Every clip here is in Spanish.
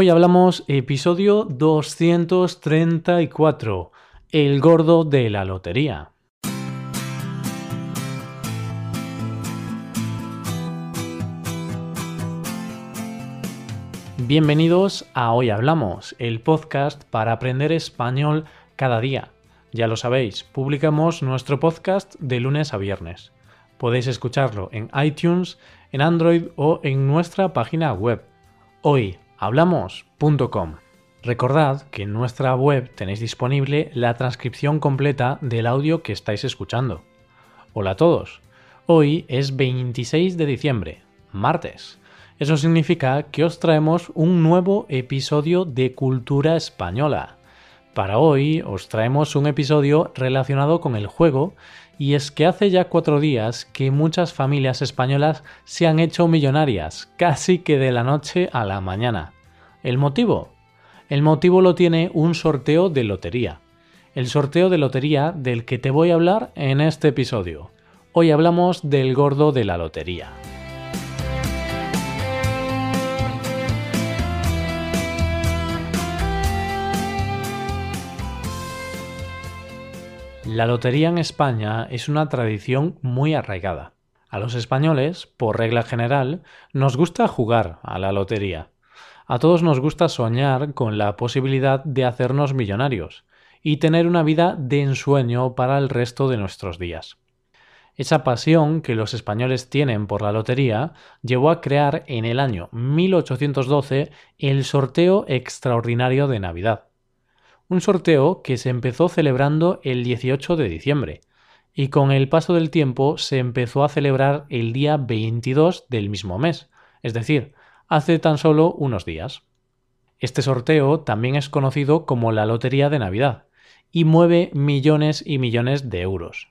Hoy hablamos episodio 234, El gordo de la lotería. Bienvenidos a Hoy Hablamos, el podcast para aprender español cada día. Ya lo sabéis, publicamos nuestro podcast de lunes a viernes. Podéis escucharlo en iTunes, en Android o en nuestra página web hoyhablamos.com. Recordad que en nuestra web tenéis disponible la transcripción completa del audio que estáis escuchando. Hola a todos. Hoy es 26 de diciembre, martes. Eso significa que os traemos un nuevo episodio de Cultura Española. Para hoy os traemos un episodio relacionado con el juego y es que hace ya cuatro días que muchas familias españolas se han hecho millonarias, casi que de la noche a la mañana. ¿El motivo? El motivo lo tiene un sorteo de lotería. El sorteo de lotería del que te voy a hablar en este episodio. Hoy hablamos del gordo de la lotería. La lotería en España es una tradición muy arraigada. A los españoles, por regla general, nos gusta jugar a la lotería. A todos nos gusta soñar con la posibilidad de hacernos millonarios y tener una vida de ensueño para el resto de nuestros días. Esa pasión que los españoles tienen por la lotería llevó a crear en el año 1812 el sorteo extraordinario de Navidad un sorteo que se empezó celebrando el 18 de diciembre y con el paso del tiempo se empezó a celebrar el día 22 del mismo mes, es decir, hace tan solo unos días. Este sorteo también es conocido como la Lotería de Navidad y mueve millones y millones de euros.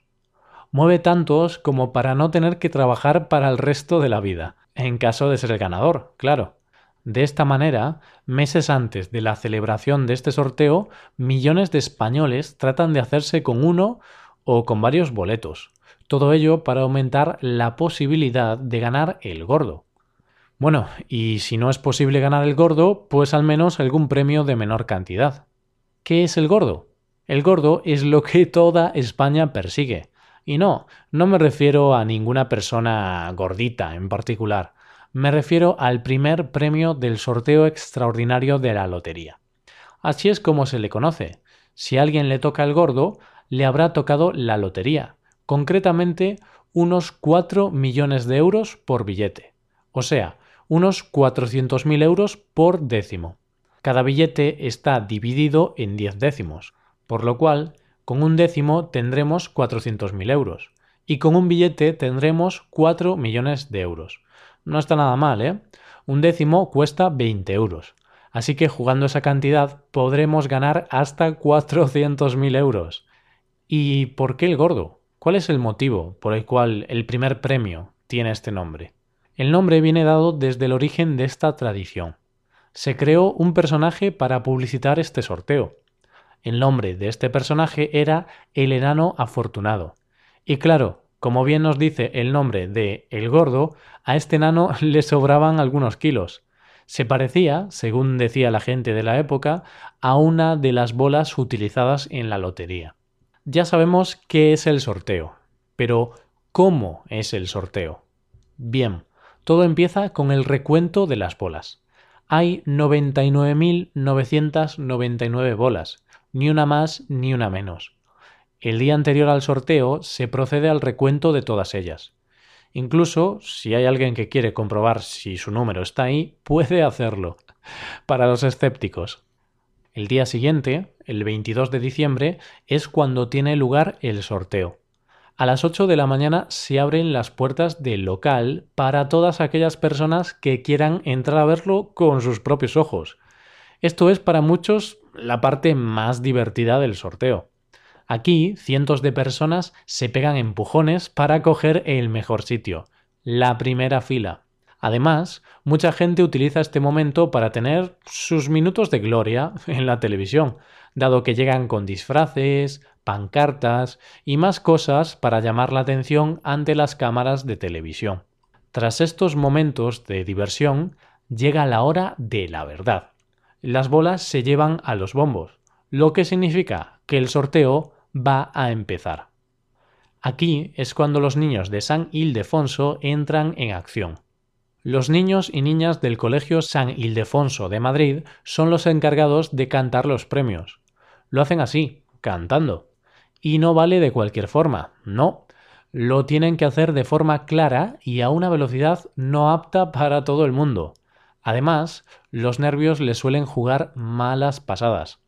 Mueve tantos como para no tener que trabajar para el resto de la vida, en caso de ser el ganador, claro. De esta manera, meses antes de la celebración de este sorteo, millones de españoles tratan de hacerse con uno o con varios boletos. Todo ello para aumentar la posibilidad de ganar el gordo. Bueno, y si no es posible ganar el gordo, pues al menos algún premio de menor cantidad. ¿Qué es el gordo? El gordo es lo que toda España persigue. Y no, no me refiero a ninguna persona gordita en particular me refiero al primer premio del sorteo extraordinario de la lotería. Así es como se le conoce. Si a alguien le toca el gordo, le habrá tocado la lotería, concretamente unos 4 millones de euros por billete, o sea, unos 400.000 euros por décimo. Cada billete está dividido en 10 décimos, por lo cual, con un décimo tendremos 400.000 euros, y con un billete tendremos 4 millones de euros. No está nada mal, ¿eh? Un décimo cuesta 20 euros. Así que jugando esa cantidad podremos ganar hasta 400.000 euros. ¿Y por qué el gordo? ¿Cuál es el motivo por el cual el primer premio tiene este nombre? El nombre viene dado desde el origen de esta tradición. Se creó un personaje para publicitar este sorteo. El nombre de este personaje era el enano afortunado. Y claro, como bien nos dice el nombre de El Gordo, a este nano le sobraban algunos kilos. Se parecía, según decía la gente de la época, a una de las bolas utilizadas en la lotería. Ya sabemos qué es el sorteo, pero ¿cómo es el sorteo? Bien, todo empieza con el recuento de las bolas. Hay 99.999 bolas, ni una más ni una menos. El día anterior al sorteo se procede al recuento de todas ellas. Incluso, si hay alguien que quiere comprobar si su número está ahí, puede hacerlo. Para los escépticos. El día siguiente, el 22 de diciembre, es cuando tiene lugar el sorteo. A las 8 de la mañana se abren las puertas del local para todas aquellas personas que quieran entrar a verlo con sus propios ojos. Esto es para muchos la parte más divertida del sorteo. Aquí cientos de personas se pegan empujones para coger el mejor sitio, la primera fila. Además, mucha gente utiliza este momento para tener sus minutos de gloria en la televisión, dado que llegan con disfraces, pancartas y más cosas para llamar la atención ante las cámaras de televisión. Tras estos momentos de diversión, llega la hora de la verdad. las bolas se llevan a los bombos, lo que significa que el sorteo va a empezar. Aquí es cuando los niños de San Ildefonso entran en acción. Los niños y niñas del Colegio San Ildefonso de Madrid son los encargados de cantar los premios. Lo hacen así, cantando. Y no vale de cualquier forma, no. Lo tienen que hacer de forma clara y a una velocidad no apta para todo el mundo. Además, los nervios le suelen jugar malas pasadas.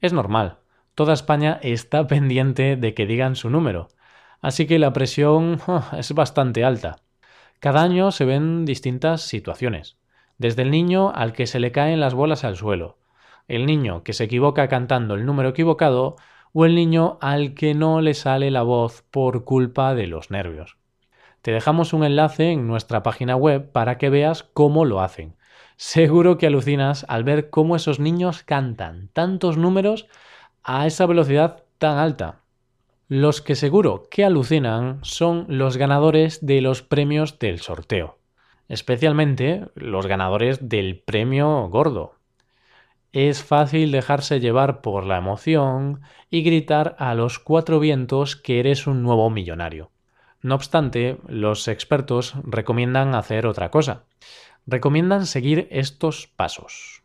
Es normal, toda España está pendiente de que digan su número, así que la presión es bastante alta. Cada año se ven distintas situaciones, desde el niño al que se le caen las bolas al suelo, el niño que se equivoca cantando el número equivocado o el niño al que no le sale la voz por culpa de los nervios. Te dejamos un enlace en nuestra página web para que veas cómo lo hacen. Seguro que alucinas al ver cómo esos niños cantan tantos números a esa velocidad tan alta. Los que seguro que alucinan son los ganadores de los premios del sorteo, especialmente los ganadores del premio gordo. Es fácil dejarse llevar por la emoción y gritar a los cuatro vientos que eres un nuevo millonario. No obstante, los expertos recomiendan hacer otra cosa. Recomiendan seguir estos pasos.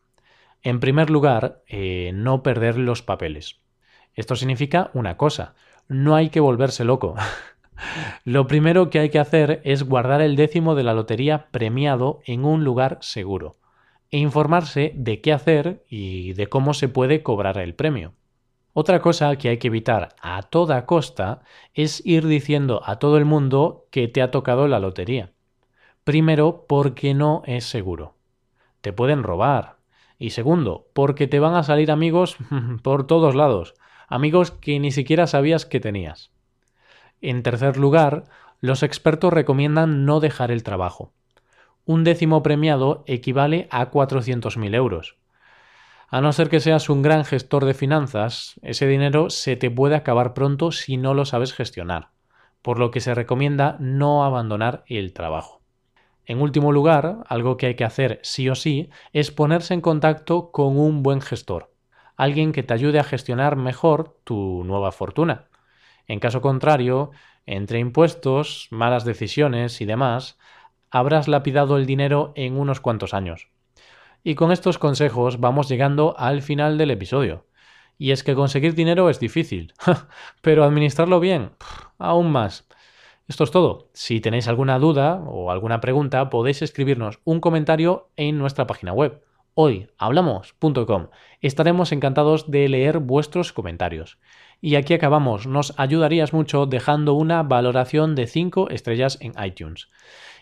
En primer lugar, eh, no perder los papeles. Esto significa una cosa, no hay que volverse loco. Lo primero que hay que hacer es guardar el décimo de la lotería premiado en un lugar seguro e informarse de qué hacer y de cómo se puede cobrar el premio. Otra cosa que hay que evitar a toda costa es ir diciendo a todo el mundo que te ha tocado la lotería. Primero, porque no es seguro. Te pueden robar. Y segundo, porque te van a salir amigos por todos lados, amigos que ni siquiera sabías que tenías. En tercer lugar, los expertos recomiendan no dejar el trabajo un décimo premiado equivale a 400.000 euros. A no ser que seas un gran gestor de finanzas, ese dinero se te puede acabar pronto si no lo sabes gestionar, por lo que se recomienda no abandonar el trabajo. En último lugar, algo que hay que hacer sí o sí es ponerse en contacto con un buen gestor, alguien que te ayude a gestionar mejor tu nueva fortuna. En caso contrario, entre impuestos, malas decisiones y demás, habrás lapidado el dinero en unos cuantos años. Y con estos consejos vamos llegando al final del episodio. Y es que conseguir dinero es difícil, pero administrarlo bien, aún más. Esto es todo. Si tenéis alguna duda o alguna pregunta, podéis escribirnos un comentario en nuestra página web hoyhablamos.com. Estaremos encantados de leer vuestros comentarios. Y aquí acabamos. Nos ayudarías mucho dejando una valoración de 5 estrellas en iTunes.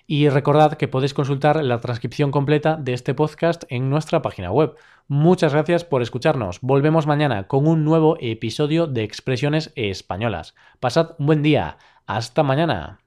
Y recordad que podéis consultar la transcripción completa de este podcast en nuestra página web. Muchas gracias por escucharnos. Volvemos mañana con un nuevo episodio de Expresiones Españolas. Pasad un buen día. Hasta mañana.